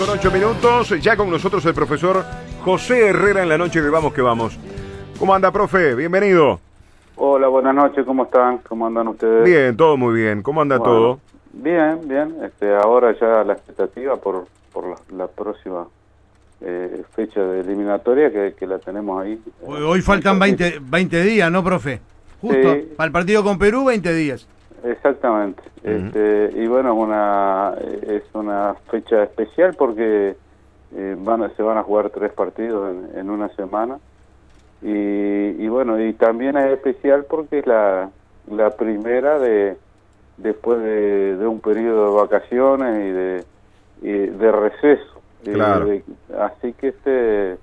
con 8 minutos. Ya con nosotros el profesor José Herrera en la noche de Vamos que Vamos. ¿Cómo anda, profe? Bienvenido. Hola, buenas noches, ¿cómo están? ¿Cómo andan ustedes? Bien, todo muy bien. ¿Cómo anda Bueno, todo? Bien, bien. Este, ahora ya la expectativa por, por la, la próxima eh, fecha de eliminatoria que, que la tenemos ahí. Hoy, hoy faltan 20, 20 días, ¿no, profe? Justo, Sí. para el partido con Perú, 20 días. Exactamente. este, y bueno, una, es una fecha especial porque eh, van a- se van a jugar tres partidos en, en una semana. Y, y bueno, y también es especial porque es la, la primera de después de, de un periodo de vacaciones y de, y de receso. Claro. de- así que este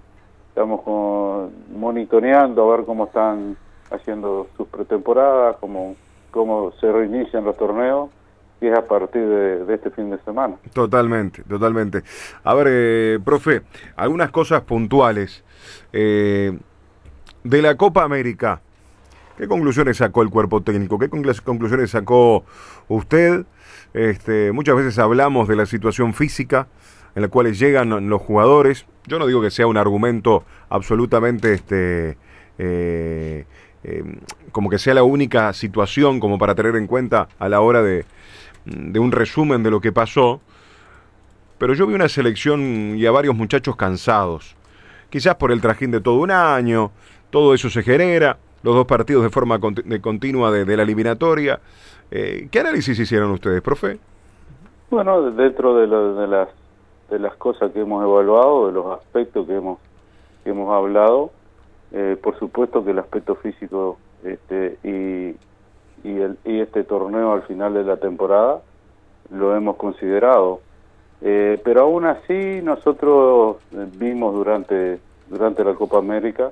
estamos con- monitoreando a ver cómo están haciendo sus pretemporadas, cómo, cómo se reinician los torneos, y es a partir de, este fin de semana. Totalmente, totalmente. A ver, eh, profe, algunas cosas puntuales. Eh, de la Copa América, ¿qué conclusiones sacó el cuerpo técnico? ¿Qué conclu- conclusiones sacó usted? Este, muchas veces hablamos de la situación física en la cual llegan los jugadores. Yo no digo que sea un argumento absolutamente este, eh, eh, como que sea la única situación como para tener en cuenta a la hora de, de un resumen de lo que pasó. Pero yo vi una selección y a varios muchachos cansados. Quizás por el trajín de todo un año, todo eso se genera, los dos partidos de forma de continua de, de la eliminatoria. Eh, ¿Qué análisis hicieron ustedes, profe? Bueno, dentro de, lo- de las de las cosas que hemos evaluado, de los aspectos que hemos que hemos hablado, eh, por supuesto que el aspecto físico este, y y, el, y este torneo al final de la temporada lo hemos considerado. Eh, pero aún así nosotros eh, vimos durante durante la Copa América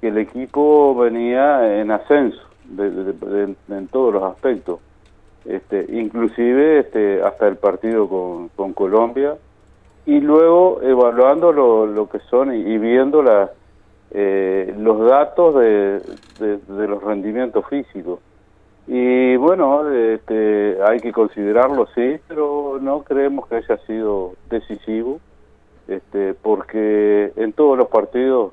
que el equipo venía en ascenso de- de- en todos los aspectos este, inclusive este, hasta el partido con, con Colombia y luego evaluando lo, lo que son y, y viendo la, eh, los datos de, de- los rendimientos físicos. Y bueno, este, hay que considerarlo, sí, pero no creemos que haya sido decisivo, este, porque en todos los partidos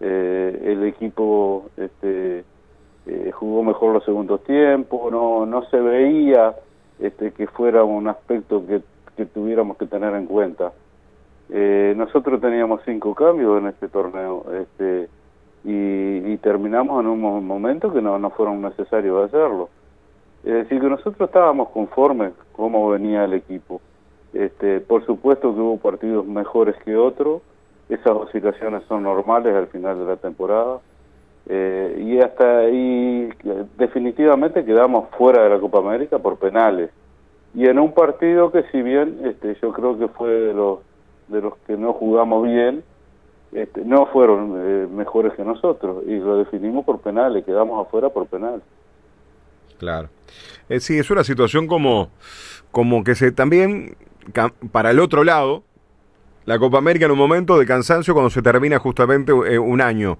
eh, el equipo este, eh, jugó mejor los segundos tiempos, no, no se veía este, que fuera un aspecto que tuviéramos que tener en cuenta. Eh, nosotros teníamos cinco cambios en este torneo este, y, terminamos en un mo- momento que no, no fueron necesarios hacerlo. Es decir, que nosotros estábamos conformes cómo venía el equipo. Este, por supuesto que hubo partidos mejores que otros, esas oscilaciones son normales al final de la temporada. Eh, y hasta ahí eh, definitivamente quedamos fuera de la Copa América por penales. Y en un partido que si bien este, yo creo que fue de los, de los que no jugamos bien, este, no fueron eh, mejores que nosotros y lo definimos por penales, quedamos afuera por penales. Claro. Eh, sí, es una situación como, como que se también, para el otro lado, la Copa América en un momento de cansancio cuando se termina justamente eh, un año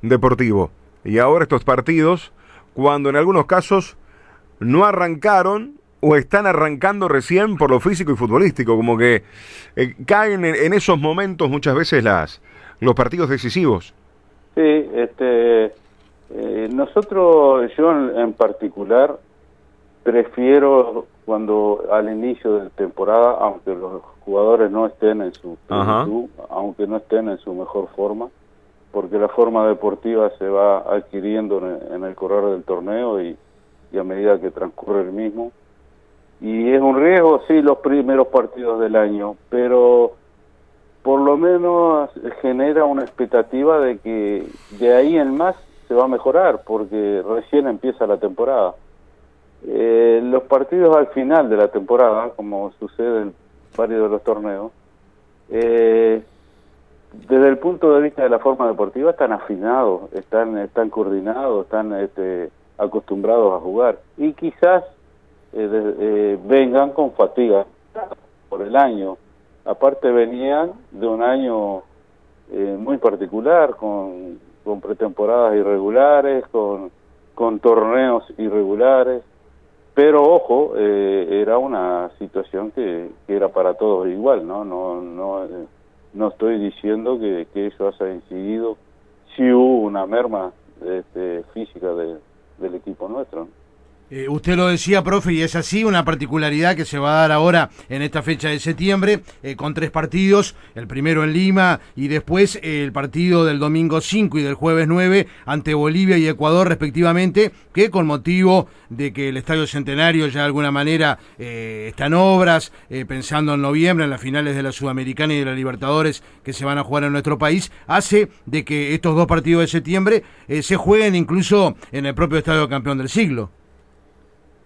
deportivo. Y ahora estos partidos, cuando en algunos casos no arrancaron o están arrancando recién por lo físico y futbolístico, como que eh, caen en, en esos momentos muchas veces las los partidos decisivos. Sí, este, eh, nosotros, yo en, en particular, prefiero cuando al inicio de temporada, aunque los jugadores no estén en su plenitud, aunque no estén en su mejor forma, porque la forma deportiva se va adquiriendo en el, en el correr del torneo y, y a medida que transcurre el mismo. Y es un riesgo, sí, los primeros partidos del año, pero por lo menos genera una expectativa de que de ahí en más se va a mejorar, porque recién empieza la temporada. Eh, los partidos al final de la temporada, como sucede en varios de los torneos, eh, desde el punto de vista de la forma deportiva están afinados, están, están coordinados, están este, acostumbrados a jugar y quizás de- eh, vengan con fatiga por el año. Aparte venían de un año eh, muy particular, con, con pretemporadas irregulares, con, con torneos irregulares. pero ojo, eh, era una situación que, que, era para todos igual, ¿no? No, no, eh, no estoy diciendo que, que, eso haya incidido, si hubo una merma este, física de, del equipo nuestro. Eh, usted lo decía, profe, y es así, una particularidad que se va a dar ahora en esta fecha de septiembre, eh, con tres partidos, el primero en Lima y después eh, el partido del domingo 5 y del jueves 9 ante Bolivia y Ecuador respectivamente, que con motivo de que el Estadio Centenario ya de alguna manera está en obras, pensando en noviembre, en las finales de la Sudamericana y de la Libertadores que se van a jugar en nuestro país, hace de que estos dos partidos de septiembre se jueguen incluso en el propio Estadio Campeón del Siglo.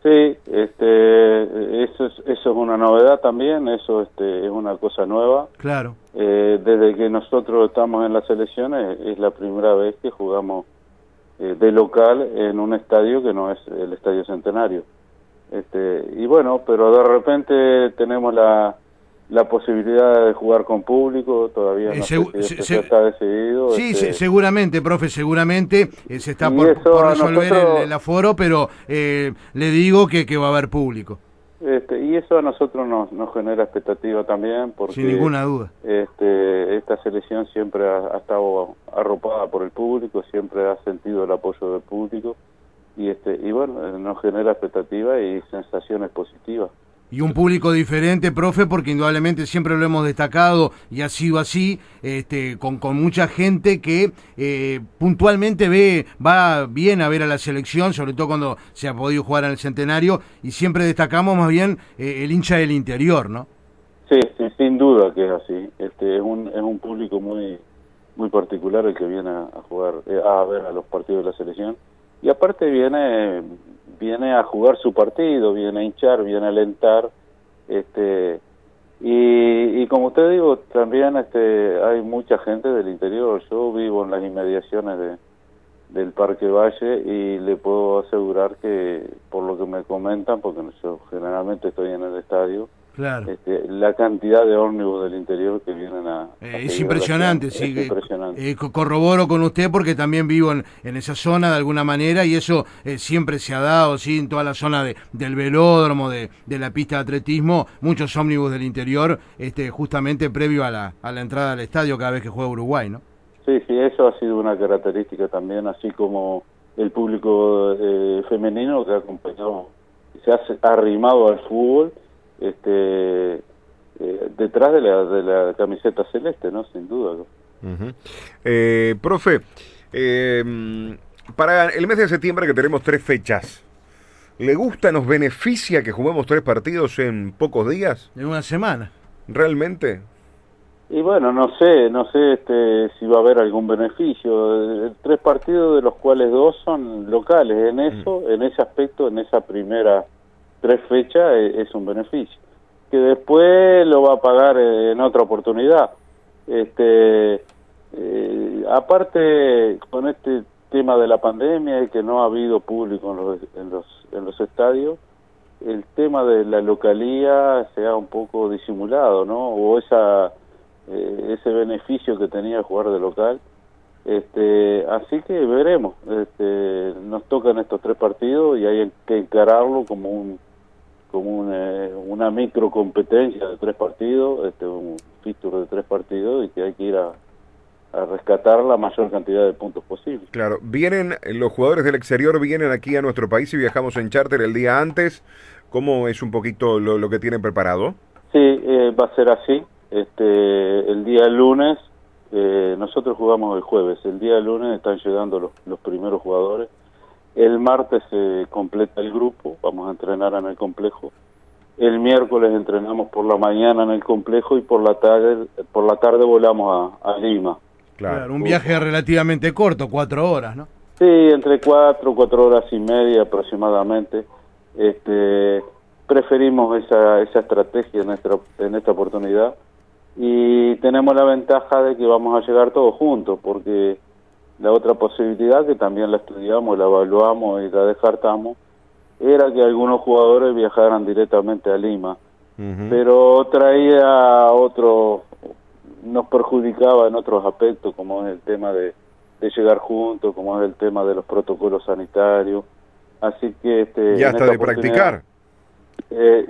Sí, este, eso es, eso es una novedad también, eso este, es una cosa nueva. Claro. Eh, desde que nosotros estamos en las elecciones es la primera vez que jugamos eh, de local en un estadio que no es el Estadio Centenario. Este, y bueno, pero de repente tenemos la, la posibilidad de jugar con público todavía no eh, se, está decidido. Sí, este seguramente, profe, seguramente eh, se está por, resolver el, aforo, pero eh, le digo que, que va a haber público. Este, y eso a nosotros nos, nos genera expectativa también, porque sin ninguna duda. Este, esta selección siempre ha, ha, estado arropada por el público, siempre ha sentido el apoyo del público y este y bueno nos genera expectativa y sensaciones positivas y un público diferente, profe, porque indudablemente siempre lo hemos destacado y ha sido así, este, con, con mucha gente que eh, puntualmente ve, va bien a ver a la selección, sobre todo cuando se ha podido jugar en el centenario, y siempre destacamos más bien eh, el hincha del interior, ¿no? Sí, sin duda que es así. Este, es un, es un público muy, muy particular el que viene a, jugar, eh, a ver a los partidos de la selección. Y aparte viene viene a jugar su partido, viene a hinchar, viene a alentar, este y, y como usted digo, también este hay mucha gente del interior. Yo vivo en las inmediaciones de, del Parque Valle y le puedo asegurar que por lo que me comentan, porque yo generalmente estoy en el estadio, Claro. Este, la cantidad de ómnibus del interior que vienen a... Eh, es impresionante, sí. Es impresionante. Eh, corroboro con usted porque también vivo en, en, esa zona de alguna manera y eso eh, siempre se ha dado, sí, en toda la zona de, del velódromo, de, de, la pista de atletismo, muchos ómnibus del interior, este, justamente previo a la, a la entrada al estadio cada vez que juega Uruguay, ¿no? Sí, sí, eso ha sido una característica también, así como el público femenino que ha acompañado, se ha arrimado al fútbol este eh, detrás de la, de la camiseta celeste, ¿no? Sin duda. eh, profe, eh, para el mes de septiembre que tenemos tres fechas, ¿le gusta, nos beneficia que juguemos tres partidos en pocos días? En una semana. ¿Realmente? Y bueno, no sé, no sé este, si va a haber algún beneficio. Tres partidos de los cuales dos son locales. En eso, en ese aspecto, en esa primera tres fechas eh, es un beneficio que después lo va a pagar eh, en otra oportunidad. Este eh, aparte con este tema de la pandemia y que no ha habido público en los, en los en los estadios el tema de la localía se ha un poco disimulado no o esa ese beneficio que tenía jugar de local este, así que veremos. Este, nos tocan estos tres partidos y hay que encararlo como un como una, una micro competencia de tres partidos, este, un fixture de tres partidos y que hay que ir a, rescatar la mayor cantidad de puntos posible. Claro, vienen los jugadores del exterior, vienen aquí a nuestro país y viajamos en charter el día antes. ¿Cómo es un poquito lo, lo que tienen preparado? Sí, eh, va a ser así. Este, el día lunes, eh, nosotros jugamos el jueves, el día lunes están llegando los, los primeros jugadores el martes se completa el grupo, vamos a entrenar en el complejo. El miércoles entrenamos por la mañana en el complejo y por la tarde, por la tarde volamos a, Lima. Claro, un viaje relativamente corto, cuatro horas, ¿no? Sí, entre cuatro, cuatro horas y media aproximadamente. Este, preferimos esa, esa estrategia en, nuestra, en esta oportunidad y tenemos la ventaja de que vamos a llegar todos juntos porque la otra posibilidad, que también la estudiamos, la evaluamos y la descartamos, era que algunos jugadores viajaran directamente a Lima. Pero traía otro, nos perjudicaba en otros aspectos, como es el tema de, llegar juntos, como es el tema de los protocolos sanitarios. Así que... Este, ya hasta de practicar. Eh,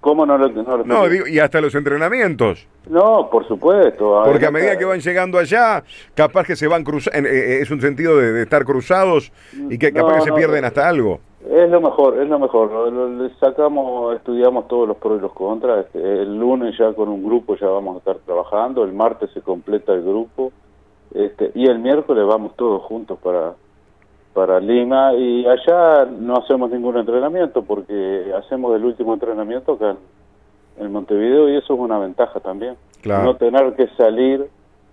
¿Cómo no lo, no, no digo, y hasta los entrenamientos. No, por supuesto. Porque a medida que van llegando allá, capaz que se van cruzando, eh, eh, es un sentido de, estar cruzados y que capaz que se pierden hasta algo. Es lo mejor, es lo mejor. Le sacamos, estudiamos todos los pros y los contras. Este, el lunes ya con un grupo ya vamos a estar trabajando, el martes se completa el grupo este, y el miércoles vamos todos juntos para, para Lima y allá no hacemos ningún entrenamiento porque hacemos el último entrenamiento acá en, Montevideo y eso es una ventaja también. No tener que salir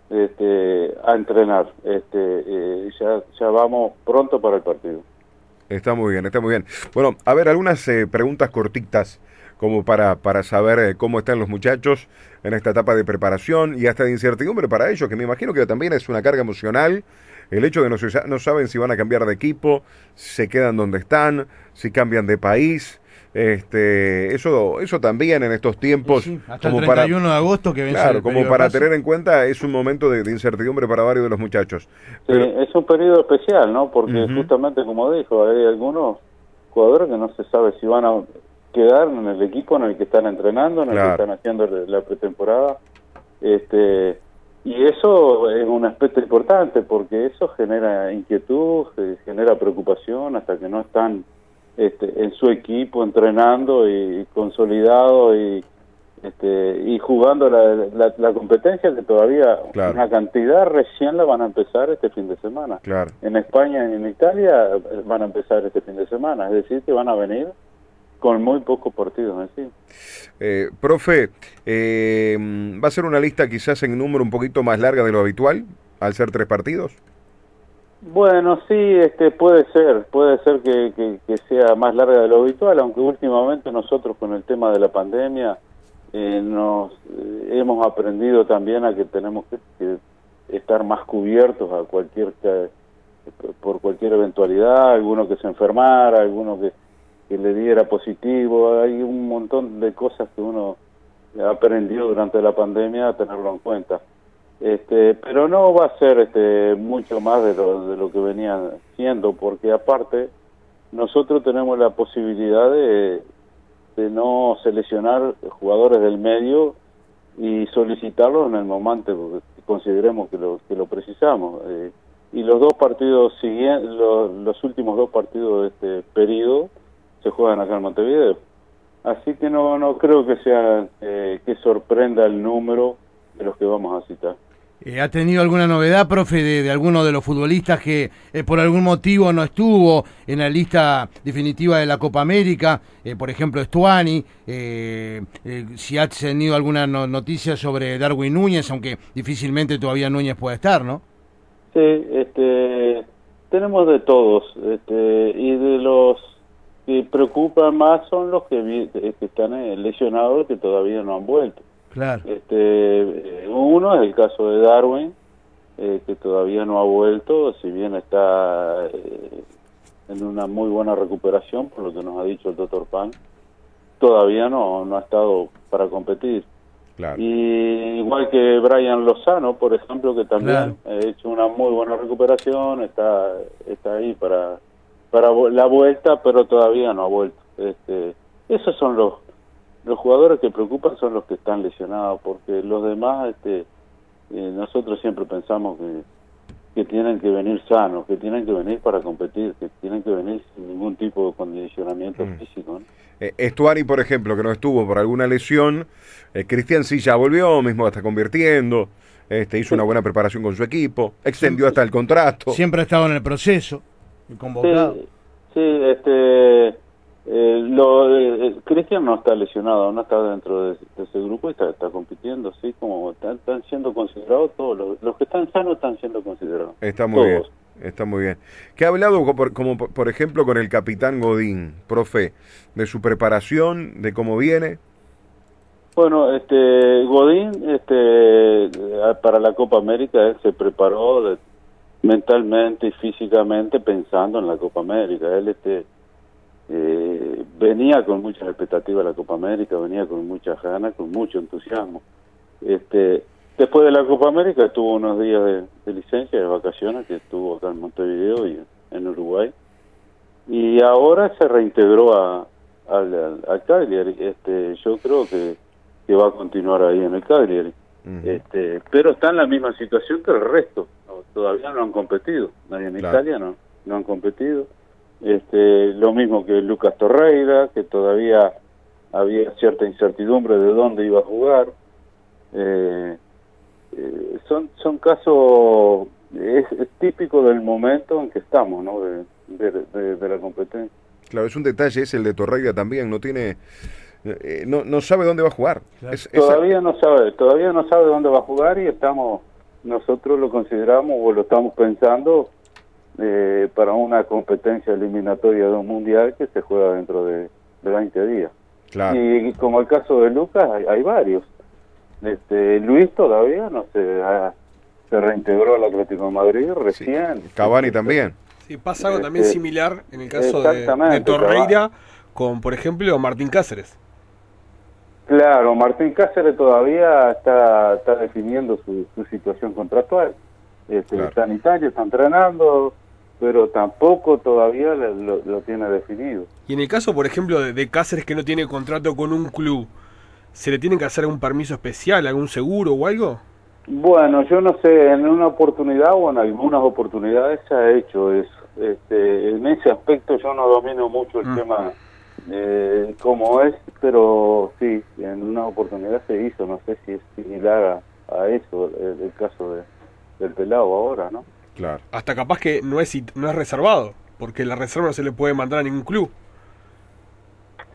este, a entrenar. Este, eh, ya, ya vamos pronto para el partido. Está muy bien, está muy bien. Bueno, a ver, algunas eh, preguntas cortitas como para, para saber eh, cómo están los muchachos en esta etapa de preparación y hasta de incertidumbre para ellos, que me imagino que también es una carga emocional el hecho de no, no saben si van a cambiar de equipo, si se quedan donde están, si cambian de país. Este, eso, eso también en estos tiempos, hasta como el 31 para, de agosto que claro, como para tener en cuenta es un momento de, incertidumbre para varios de los muchachos. Sí, es un periodo especial, ¿no? Porque justamente como dijo, hay algunos jugadores que no se sabe si van a quedar en el equipo en el que están entrenando, en el que están haciendo la pretemporada. Este, y eso es un aspecto importante porque eso genera inquietud, genera preocupación hasta que no están este, en su equipo entrenando y consolidado y este, y jugando la, la, competencia que todavía una cantidad recién la van a empezar este fin de semana. En España y en Italia eh, van a empezar este fin de semana, es decir, que van a venir con muy pocos partidos en eh, profe, eh, ¿va a ser una lista quizás en número un poquito más larga de lo habitual, al ser tres partidos? Bueno, sí, este puede ser, puede ser que, sea más larga de lo habitual, aunque últimamente nosotros con el tema de la pandemia eh, nos hemos aprendido también a que tenemos que, estar más cubiertos a cualquier por cualquier eventualidad, alguno que se enfermara, alguno que que le diera positivo, hay un montón de cosas que uno aprendió durante la pandemia a tenerlo en cuenta. Este, pero no va a ser este, mucho más de lo, de lo que venía siendo, porque aparte nosotros tenemos la posibilidad de, de no seleccionar jugadores del medio y solicitarlos en el momento que consideremos que lo, que lo precisamos. Eh, y los dos partidos siguientes, los, los últimos dos partidos de este periodo, se juegan acá en Montevideo. Así que no, no creo que sea eh, que sorprenda el número de los que vamos a citar. Eh, ¿Ha tenido alguna novedad, profe, de, alguno de los futbolistas que eh, por algún motivo no estuvo en la lista definitiva de la Copa América? por ejemplo, Estuani. si ha tenido alguna noticia sobre Darwin Núñez, aunque difícilmente todavía Núñez puede estar, ¿no? Sí, este, tenemos de todos. Este, y de los que preocupan más son los que, que están eh, lesionados que todavía no han vuelto. Claro. Este, eh, uno es el caso de Darwin, eh, que todavía no ha vuelto, si bien está en una muy buena recuperación, por lo que nos ha dicho el doctor Pan, todavía no, no ha estado para competir. Claro. Y igual que Brian Lozano, por ejemplo, que también ha hecho una muy buena recuperación, está, está ahí para para la vuelta, pero todavía no ha vuelto. Este, esos son los los jugadores que preocupan son los que están lesionados, porque los demás, este, eh, nosotros siempre pensamos que, que tienen que venir sanos, que tienen que venir para competir, que tienen que venir sin ningún tipo de condicionamiento mm. físico. Eh, Estuari, por ejemplo, que no estuvo por alguna lesión, eh, Cristian sí ya volvió, mismo está convirtiendo, este, hizo una buena preparación con su equipo, extendió hasta el contrato. Siempre ha estado en el proceso convocado. Sí, este, eh, lo, eh, Cristian no está lesionado, no está dentro de, ese grupo y está, está compitiendo, sí, como están, siendo considerados todos, los, que están sanos están siendo considerados. Está muy bien. Está muy bien. ¿Qué ha hablado, como, por ejemplo, con el capitán Godín, profe, de su preparación, de cómo viene? Bueno, este Godín, este, para la Copa América, él se preparó de, mentalmente y físicamente pensando en la Copa América. Él este, eh, venía con muchas expectativas a la Copa América, venía con muchas ganas, con mucho entusiasmo. Este, después de la Copa América tuvo unos días de, licencia, de vacaciones, que estuvo acá en Montevideo y en Uruguay. y ahora se reintegró a, al, al, Cagliari. Este, yo creo que, que va a continuar ahí en el Cagliari. este, pero está en la misma situación que el resto. Todavía no han competido. Nadie en Italia no, no han competido. Este, lo mismo que Lucas Torreira, que todavía había cierta incertidumbre de dónde iba a jugar. Eh, eh, son son casos es, típico del momento en que estamos, ¿no? De, de, la competencia. Claro, es un detalle, es el de Torreira también, no tiene, eh, no, no sabe dónde va a jugar. todavía no sabe, todavía no sabe dónde va a jugar y estamos, nosotros lo consideramos o lo estamos pensando eh, para una competencia eliminatoria de un mundial que se juega dentro de, de 20 días. Claro. Y, como el caso de Lucas, hay, varios. Este, Luis todavía no se, se reintegró al Atlético de Madrid recién. Cavani también. Sí, pasa algo también este, similar en el caso de, Torreira con, por ejemplo, Martín Cáceres. Claro, Martín Cáceres todavía está, está definiendo su, situación contractual. Este, Está en Italia, está entrenando, pero tampoco todavía lo, tiene definido. Y en el caso, por ejemplo, de, Cáceres que no tiene contrato con un club, ¿se le tiene que hacer algún permiso especial, algún seguro o algo? Bueno, yo no sé, en una oportunidad o en algunas oportunidades se ha hecho eso. Este, en ese aspecto yo no domino mucho el mm. tema eh, cómo es, pero sí, en una oportunidad se hizo, no sé si es similar a, eso, el, caso de, del pelado ahora, ¿no? Claro. Hasta capaz que no es, no es reservado, porque la reserva no se le puede mandar a ningún club.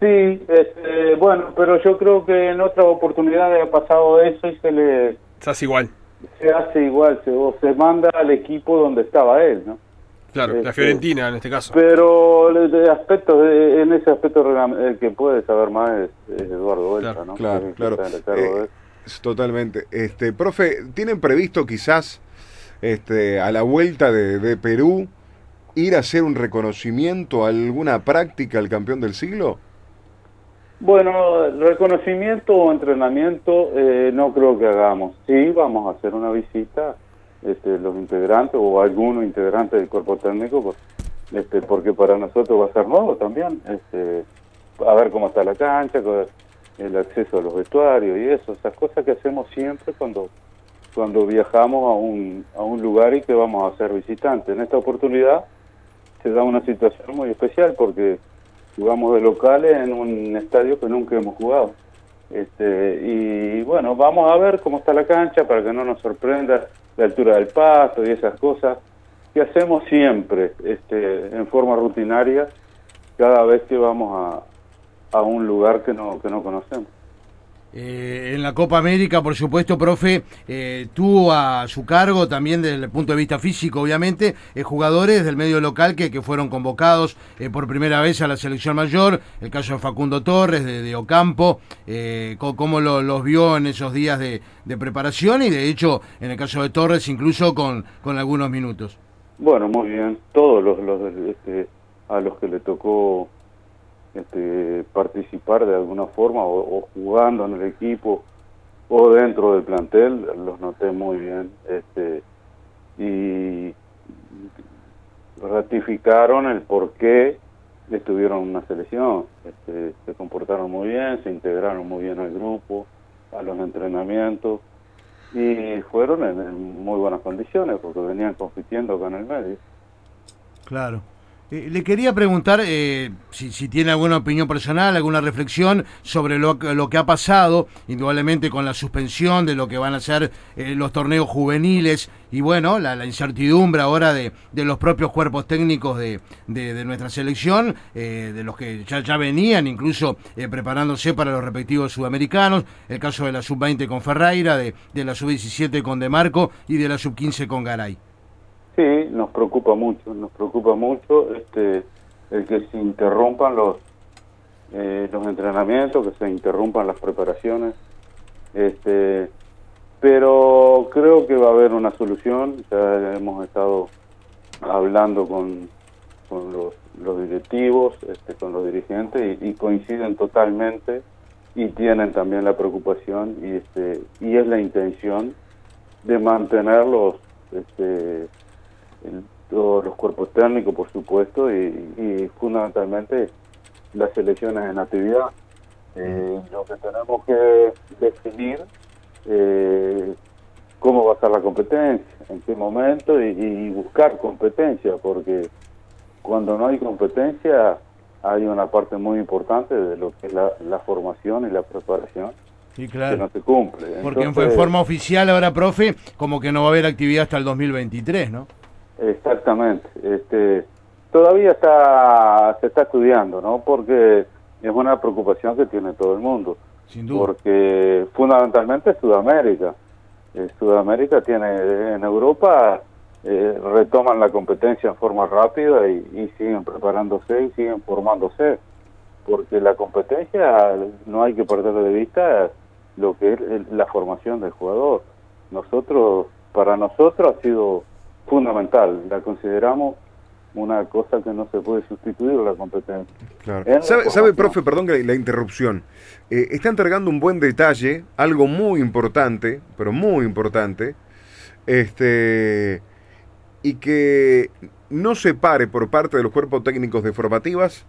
Sí, este, bueno, pero yo creo que en otras oportunidades ha pasado eso y se le... Se hace igual. Se hace igual, se, se manda al equipo donde estaba él, ¿no? Claro, la este, Fiorentina en este caso. Pero de aspecto, en ese aspecto el que puede saber más es, Eduardo Vuelta, ¿no? Claro, claro. Eh, totalmente. Este, profe, ¿tienen previsto quizás este, a la vuelta de, de, Perú ir a hacer un reconocimiento, alguna práctica al campeón del siglo? Bueno, reconocimiento o entrenamiento eh, no creo que hagamos. Sí, vamos a hacer una visita este, los integrantes o algunos integrantes del cuerpo técnico, pues, este, porque para nosotros va a ser nuevo también, este, a ver cómo está la cancha, el acceso a los vestuarios y eso, esas cosas que hacemos siempre cuando cuando viajamos a un, a un lugar y que vamos a ser visitantes. En esta oportunidad se da una situación muy especial porque jugamos de locales en un estadio que nunca hemos jugado. Este, y bueno, vamos a ver cómo está la cancha para que no nos sorprenda la altura del pasto y esas cosas que hacemos siempre este, en forma rutinaria cada vez que vamos a, a un lugar que no, que no conocemos. Eh, en la Copa América, por supuesto, profe, eh, tuvo a su cargo también desde el punto de vista físico, obviamente, eh, jugadores del medio local que, que fueron convocados por primera vez a la selección mayor, el caso de Facundo Torres, de, Ocampo, cómo los vio en esos días de, preparación y de hecho, en el caso de Torres, incluso con, con algunos minutos. Bueno, muy bien, todos los, los este, a los que le tocó este, participar de alguna forma o, jugando en el equipo o dentro del plantel, los noté muy bien. Este, y ratificaron el por qué estuvieron en una selección. Este, se comportaron muy bien, se integraron muy bien al grupo, a los entrenamientos y fueron en, muy buenas condiciones porque venían compitiendo con el medio. Claro. Eh, le quería preguntar eh, si, tiene alguna opinión personal, alguna reflexión sobre lo, lo, que ha pasado, indudablemente con la suspensión de lo que van a ser eh, los torneos juveniles y bueno, la, incertidumbre ahora de, los propios cuerpos técnicos de, de, nuestra selección, de los que ya, ya venían incluso preparándose para los respectivos sudamericanos, el caso de la sub-20 con Ferreira, de, de la sub-17 con De Marco y de la sub-15 con Garay. Sí, nos preocupa mucho, nos preocupa mucho este el que se interrumpan los eh, los entrenamientos, que se interrumpan las preparaciones, este, pero creo que va a haber una solución. Ya hemos estado hablando con, con los, los directivos, este, con los dirigentes y, coinciden totalmente y tienen también la preocupación y este y es la intención de mantenerlos este todos los cuerpos técnicos, por supuesto, y, fundamentalmente las selecciones en actividad. Eh, lo que tenemos que definir eh, cómo va a ser la competencia, en qué momento y, buscar competencia, porque cuando no hay competencia hay una parte muy importante de lo que es la, formación y la preparación sí, claro. que no se cumple. Porque en forma oficial ahora, profe, como que no va a haber actividad hasta el 2023, ¿no? Exactamente. Este, todavía está se está estudiando, ¿no? Porque es una preocupación que tiene todo el mundo. Sin duda. Porque fundamentalmente Sudamérica. Eh, Sudamérica tiene en Europa eh, retoman la competencia en forma rápida y, siguen preparándose y siguen formándose porque la competencia no hay que perder de vista lo que es la formación del jugador nosotros para nosotros ha sido fundamental la consideramos una cosa que no se puede sustituir la competencia. Claro. ¿Sabe, sabe, profe, perdón que la, interrupción? Eh, está entregando un buen detalle, algo muy importante, pero muy importante, este, y que no se pare por parte de los cuerpos técnicos de formativas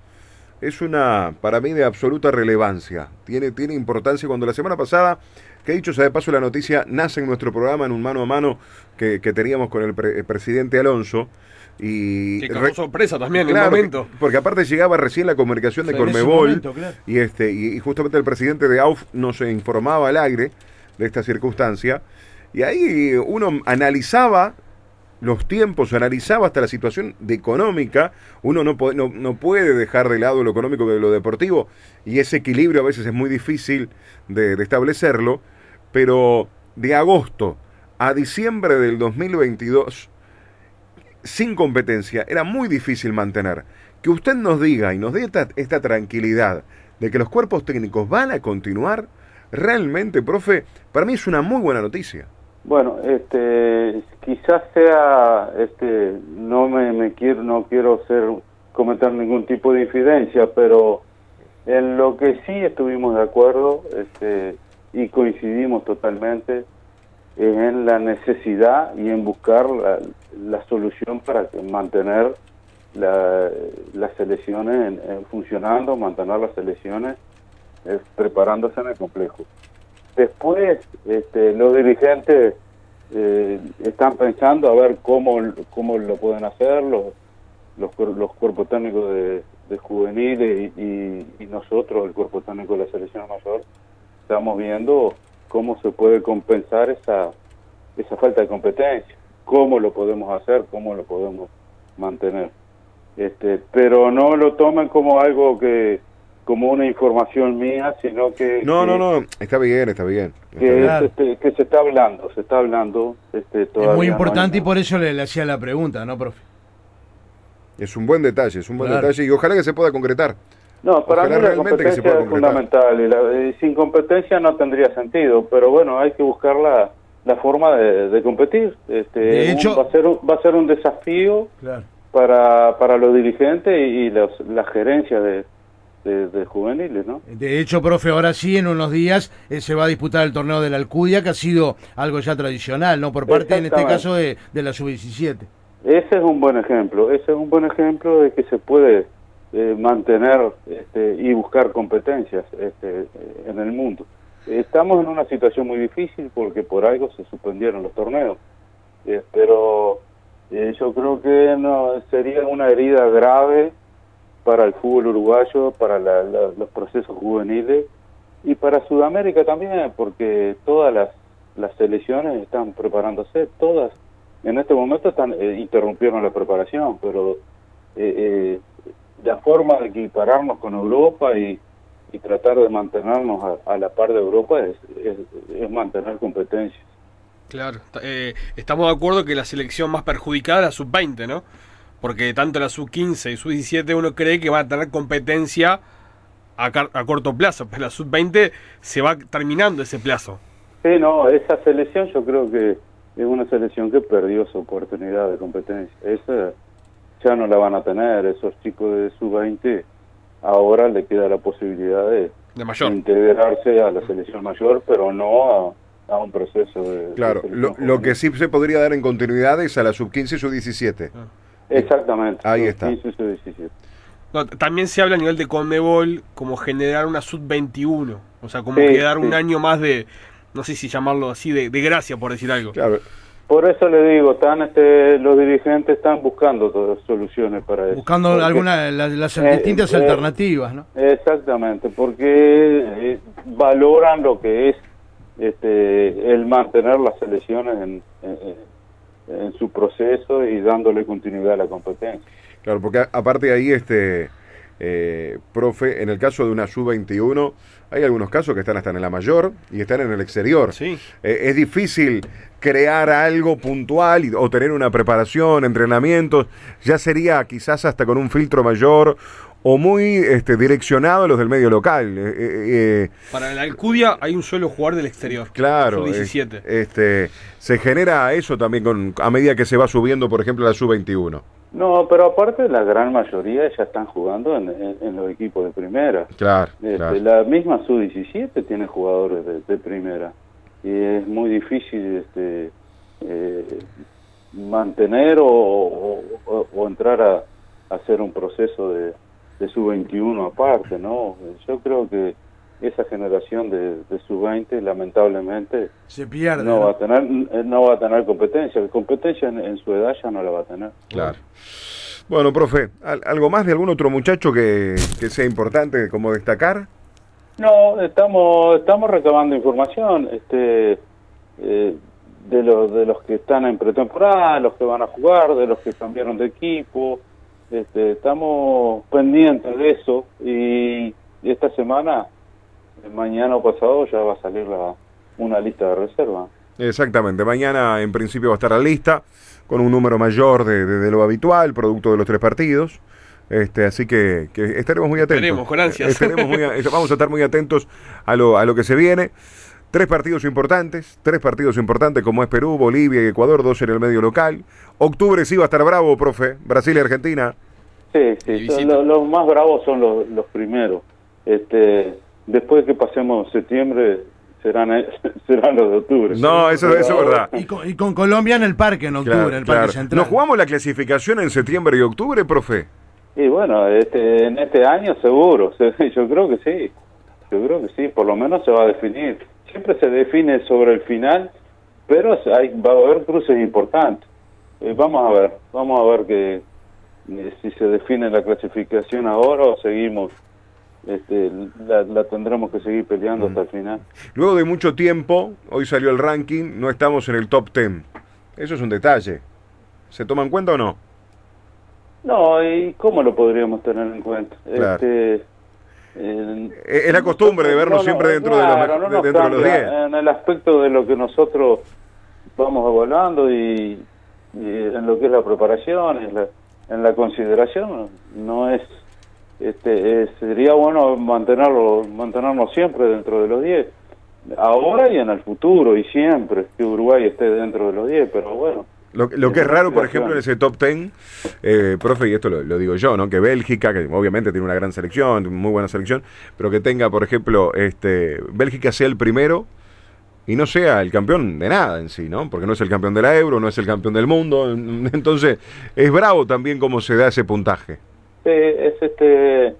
es una, para mí, de absoluta relevancia. Tiene, tiene importancia cuando la semana pasada, que he dicho sea de paso, la noticia nace en nuestro programa en un mano a mano que, teníamos con el presidente Alonso, y que sorpresa también en el momento. Porque aparte llegaba recién la comunicación de Cormebol y este y, justamente el presidente de AUF nos informaba al aire de esta circunstancia y ahí uno analizaba los tiempos, analizaba hasta la situación de económica, uno no, no, no, puede dejar de lado lo económico de lo deportivo y ese equilibrio a veces es muy difícil de, de establecerlo, pero de agosto a diciembre del 2022 sin competencia era muy difícil mantener. Que usted nos diga y nos dé esta, tranquilidad de que los cuerpos técnicos van a continuar, realmente, profe, para mí es una muy buena noticia. Bueno, este, quizás sea, este, no me, quiero, no quiero ser cometer ningún tipo de infidencia, pero en lo que sí estuvimos de acuerdo, este, y coincidimos totalmente, en la necesidad y en buscar la, solución para mantener las elecciones funcionando, mantener las elecciones eh, preparándose en el complejo. Después, este, los dirigentes eh, están pensando a ver cómo, cómo lo pueden hacer, los, los, cuerpos técnicos de, juveniles y, y, nosotros, el cuerpo técnico de la selección mayor, estamos viendo cómo se puede compensar esa, esa falta de competencia, cómo lo podemos hacer, cómo lo podemos mantener. Este, pero no lo tomen como algo que como una información mía, sino que... No, no, no, está bien, está bien. que, este, que, se está hablando, se está hablando. Este, es muy importante y por eso le, hacía la pregunta, ¿no, profe? Es un buen detalle, es un buen detalle y ojalá que se pueda concretar. No, para mí la competencia es fundamental y, sin competencia no tendría sentido, pero bueno, hay que buscar la, la forma de, competir. Este, de hecho, va, a ser un, va a ser un desafío para, para los dirigentes y, los, la gerencia de, de, juveniles, ¿no? De hecho, profe, ahora sí, en unos días eh, se va a disputar el torneo de la Alcudia, que ha sido algo ya tradicional, ¿no? Por parte, en este caso, de, de la Sub-17. Ese es un buen ejemplo, ese es un buen ejemplo de que se puede eh, mantener este, y buscar competencias este, en el mundo. Estamos en una situación muy difícil porque por algo se suspendieron los torneos, eh, pero eh, yo creo que no sería una herida grave para el fútbol uruguayo, para los procesos juveniles y para Sudamérica también, porque todas las, las selecciones están preparándose, todas en este momento están interrumpieron la preparación, pero la forma de equipararnos con Europa y, tratar de mantenernos a, la par de Europa es, es, mantener competencias. Claro, eh, estamos de acuerdo que la selección más perjudicada es la sub-20, ¿no? Porque tanto la sub-15 y sub-17 uno cree que va a tener competencia a, a corto plazo, pero la sub-20 se va terminando ese plazo. Sí, no, esa selección yo creo que es una selección que perdió su oportunidad de competencia. Esa ya no la van a tener. Esos chicos de sub-20 ahora le queda la posibilidad de, integrarse a la selección mayor, pero no a, un proceso de... Claro, lo, que sí se podría dar en continuidad es a la sub-15 y sub-17. Exactamente. Ahí está. 15 sub-17. No, también se habla a nivel de Conmebol como generar una sub-21. O sea, como Sí, que dar un sí. año más de, no sé si llamarlo así, de, de gracia, por decir algo. Claro, Por eso le digo, están este, los dirigentes están buscando todas soluciones para eso. Buscando Porque- algunas las, las Eh, distintas eh, alternativas, ¿no? Exactamente, porque eh, valoran lo que es este, el mantener las selecciones en, en- en su proceso y dándole continuidad a la competencia. claro, porque a- aparte de ahí, este, eh, profe, en el caso de una sub-21, hay algunos casos que están hasta en la mayor y están en el exterior. Sí. Eh, es difícil crear algo puntual y- o tener una preparación, entrenamientos. Ya sería quizás hasta con un filtro mayor o muy este, direccionado a los del medio local. Eh, eh, eh, Para la Alcudia hay un solo jugador del exterior. claro. Sub-17. es- este, se genera eso también con, a medida que se va subiendo, por ejemplo, la sub-21. No, pero aparte la gran mayoría ya están jugando en, en- en los equipos de primera. Claro, Este, claro. La misma sub-17 tiene jugadores de, de primera y es muy difícil este, eh, mantener o, o- o- o entrar a, a hacer un proceso de, de sub-21 aparte, ¿no? Yo creo que esa generación de, de sub-20 lamentablemente Se pierde. no ¿no? va a tener no va a tener competencia, competencia en, en su edad ya no la va a tener. Claro. Bueno, profe, ¿al- ¿algo más de algún otro muchacho que, que sea importante como destacar? No, estamos estamos recabando información este eh, de los de los que están en pretemporada, los que van a jugar, de los que cambiaron de equipo. Este, estamos pendientes de eso y, y esta semana, eh, mañana o pasado, ya va a salir la, una lista de reserva. Exactamente, mañana en principio va a estar la lista con un número mayor de, de- de lo habitual, producto de los tres partidos. Este, así que, que estaremos muy atentos. Esperemos, con ansias. Estaremos muy a- vamos a estar muy atentos a lo, a lo que se viene. Tres partidos importantes, tres partidos importantes como es Perú, Bolivia y Ecuador, dos en el medio local. Octubre sí va a estar bravo, profe. Brasil y Argentina. Sí, sí, son visita. lo- los, más bravos son los, los primeros. Este, después que pasemos septiembre serán eh, serán los de octubre. No, eso, eso es verdad. Y con, y con Colombia en el parque en octubre, Claro, en el parque claro. central. ¿Nos jugamos la clasificación en septiembre y octubre, profe? Y bueno, este, en este año seguro, se- yo creo que sí, yo creo que sí, por lo menos se va a definir. Siempre se define sobre el final, pero hay, va a haber cruces importantes. Eh, vamos a ver, vamos a ver que eh, si se define la clasificación ahora o seguimos, este, la, la tendremos que seguir peleando hasta el final. Luego de mucho tiempo, hoy salió el ranking, no estamos en el top 10. Eso es un detalle. ¿Se toma en cuenta o no? No, ¿y cómo lo podríamos tener en cuenta? Claro. Este, Es es la costumbre de vernos no, no, siempre dentro, claro, de los, no dentro de los cambia 10. En el aspecto de lo que nosotros vamos evaluando y, y en lo que es la preparación, en la, en la consideración, no es, este, es- sería bueno mantenerlo, mantenernos siempre dentro de los 10. Ahora y en el futuro y siempre que Uruguay esté dentro de los 10, pero bueno. Lo, lo que es raro, por ejemplo, en ese top 10, eh, profe, y esto lo, lo digo yo, ¿no? Que Bélgica, que obviamente tiene una gran selección, muy buena selección, pero que tenga, por ejemplo, este Bélgica sea el primero y no sea el campeón de nada en sí, ¿no? Porque no es el campeón de la Euro, no es el campeón del mundo. Entonces, es bravo también cómo se da ese puntaje. Eh, es este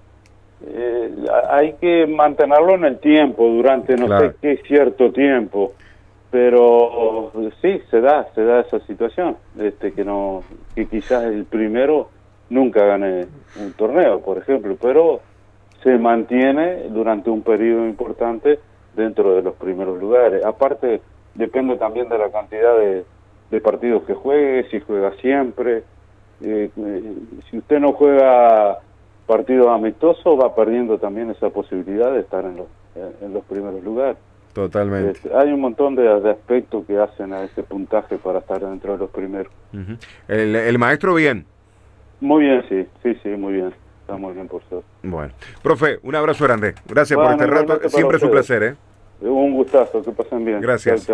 eh, hay que mantenerlo en el tiempo durante no Claro. sé qué cierto tiempo pero sí se da se da esa situación este que no que quizás el primero nunca gane un torneo por ejemplo pero se mantiene durante un periodo importante dentro de los primeros lugares aparte depende también de la cantidad de, de partidos que juegue si juega siempre eh, eh, si usted no juega partidos amistosos va perdiendo también esa posibilidad de estar en los, en- en los primeros lugares. Totalmente. Hay un montón de, de aspectos que hacen a ese puntaje para estar dentro de los primeros. Ujú. el, el maestro, bien. Muy bien, sí, sí, sí, muy bien. Está muy bien por ser. Bueno. Profe, un abrazo grande. Gracias Bueno, por este rato. Siempre es un placer, ¿eh? Un gustazo, que pasen bien. Gracias.